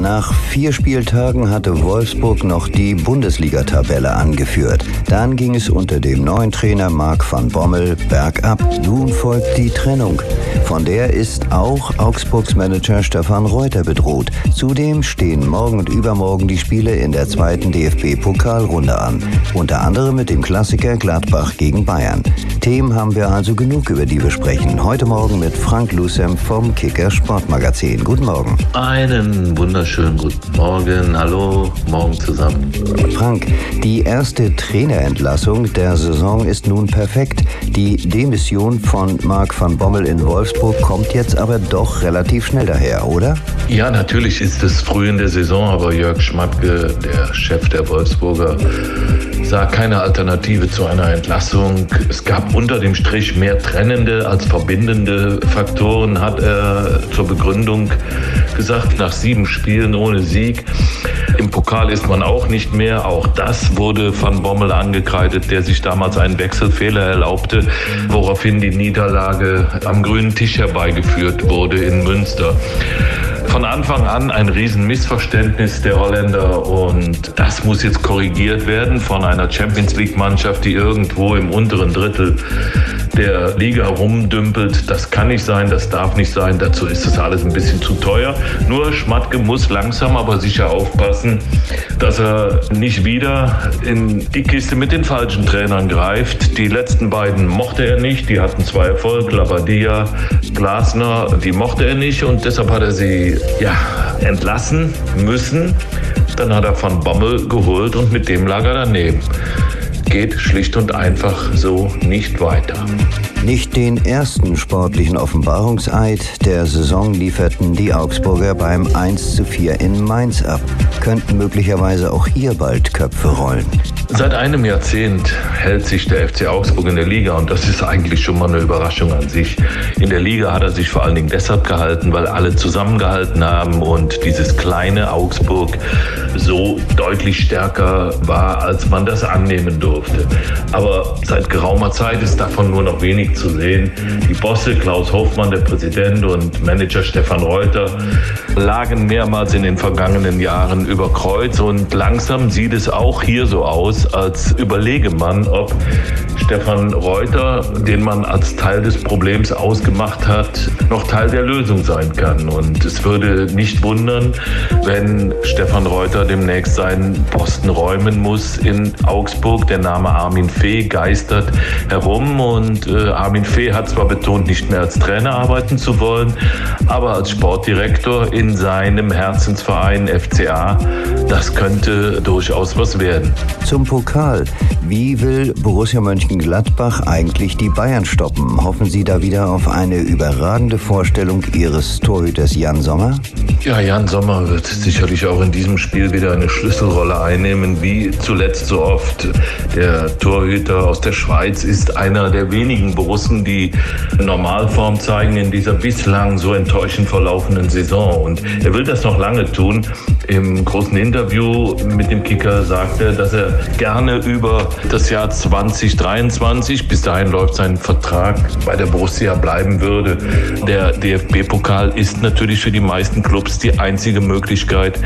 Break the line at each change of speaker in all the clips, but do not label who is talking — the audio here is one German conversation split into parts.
Nach vier Spieltagen hatte Wolfsburg noch die Bundesliga-Tabelle angeführt. Dann ging es unter dem neuen Trainer Marc van Bommel bergab. Nun folgt die Trennung. Von der ist auch Augsburgs Manager Stefan Reuter bedroht. Zudem stehen morgen und übermorgen die Spiele in der zweiten DFB-Pokalrunde an. Unter anderem mit dem Klassiker Gladbach gegen Bayern. Themen haben wir also genug, über die wir sprechen. Heute Morgen mit Frank Lucem vom Kicker Sportmagazin. Guten Morgen.
Einen wunderschönen guten Morgen. Hallo, morgen zusammen.
Frank, die erste Trainerentlassung der Saison ist nun perfekt. Die Demission von Marc van Bommel in Wolfsburg kommt jetzt aber doch relativ schnell daher, oder?
Ja, natürlich ist es früh in der Saison, aber Jörg Schmatke, der Chef der Wolfsburger, sah keine Alternative zu einer Entlassung. Es gab unter dem Strich mehr trennende als verbindende Faktoren, hat er zur Begründung gesagt, nach sieben Spielen ohne Sieg. Im Pokal ist man auch nicht mehr. Auch das wurde von Bommel angekreidet, der sich damals einen Wechselfehler erlaubte, woraufhin die Niederlage am grünen Tisch herbeigeführt wurde in Münster von Anfang an ein Riesenmissverständnis der Holländer und das muss jetzt korrigiert werden von einer Champions League Mannschaft, die irgendwo im unteren Drittel der Liga rumdümpelt. Das kann nicht sein, das darf nicht sein. Dazu ist das alles ein bisschen zu teuer. Nur Schmatke muss langsam aber sicher aufpassen, dass er nicht wieder in die Kiste mit den falschen Trainern greift. Die letzten beiden mochte er nicht. Die hatten zwei Erfolg, Labadia, Glasner. Die mochte er nicht und deshalb hat er sie ja, entlassen müssen. Dann hat er Van Bommel geholt und mit dem lag er daneben geht schlicht und einfach so nicht weiter.
Nicht den ersten sportlichen Offenbarungseid der Saison lieferten die Augsburger beim 1 zu 4 in Mainz ab. Könnten möglicherweise auch ihr bald Köpfe rollen.
Seit einem Jahrzehnt hält sich der FC Augsburg in der Liga und das ist eigentlich schon mal eine Überraschung an sich. In der Liga hat er sich vor allen Dingen deshalb gehalten, weil alle zusammengehalten haben und dieses kleine Augsburg so deutlich stärker war, als man das annehmen durfte. Aber seit geraumer Zeit ist davon nur noch wenig zu sehen. Die Bosse Klaus Hofmann, der Präsident und Manager Stefan Reuter lagen mehrmals in den vergangenen Jahren über Kreuz und langsam sieht es auch hier so aus, als überlege man, ob Stefan Reuter, den man als Teil des Problems ausgemacht hat, noch Teil der Lösung sein kann. Und es würde nicht wundern, wenn Stefan Reuter demnächst seinen Posten räumen muss in Augsburg. Der Name Armin Fee geistert herum und äh, Armin Fee hat zwar betont, nicht mehr als Trainer arbeiten zu wollen, aber als Sportdirektor in seinem Herzensverein FCA, das könnte durchaus was werden.
Zum Pokal. Wie will Borussia Mönchengladbach eigentlich die Bayern stoppen? Hoffen Sie da wieder auf eine überragende Vorstellung Ihres Torhüters Jan Sommer?
Ja, Jan Sommer wird sicherlich auch in diesem Spiel wieder eine Schlüsselrolle einnehmen, wie zuletzt so oft. Der Torhüter aus der Schweiz ist einer der wenigen Borussen, die Normalform zeigen in dieser bislang so enttäuschend verlaufenden Saison. Und er will das noch lange tun. Im großen Interview mit dem Kicker sagt er, dass er gerne über das Jahr 2023, bis dahin läuft sein Vertrag bei der Borussia bleiben würde. Der DFB-Pokal ist natürlich für die meisten Clubs die einzige Möglichkeit,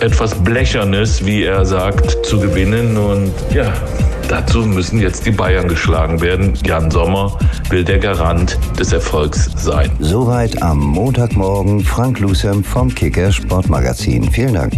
etwas Blechernes, wie er sagt, zu gewinnen. Und ja, Dazu müssen jetzt die Bayern geschlagen werden. Jan Sommer will der Garant des Erfolgs sein.
Soweit am Montagmorgen Frank Lusem vom Kicker Sportmagazin. Vielen Dank.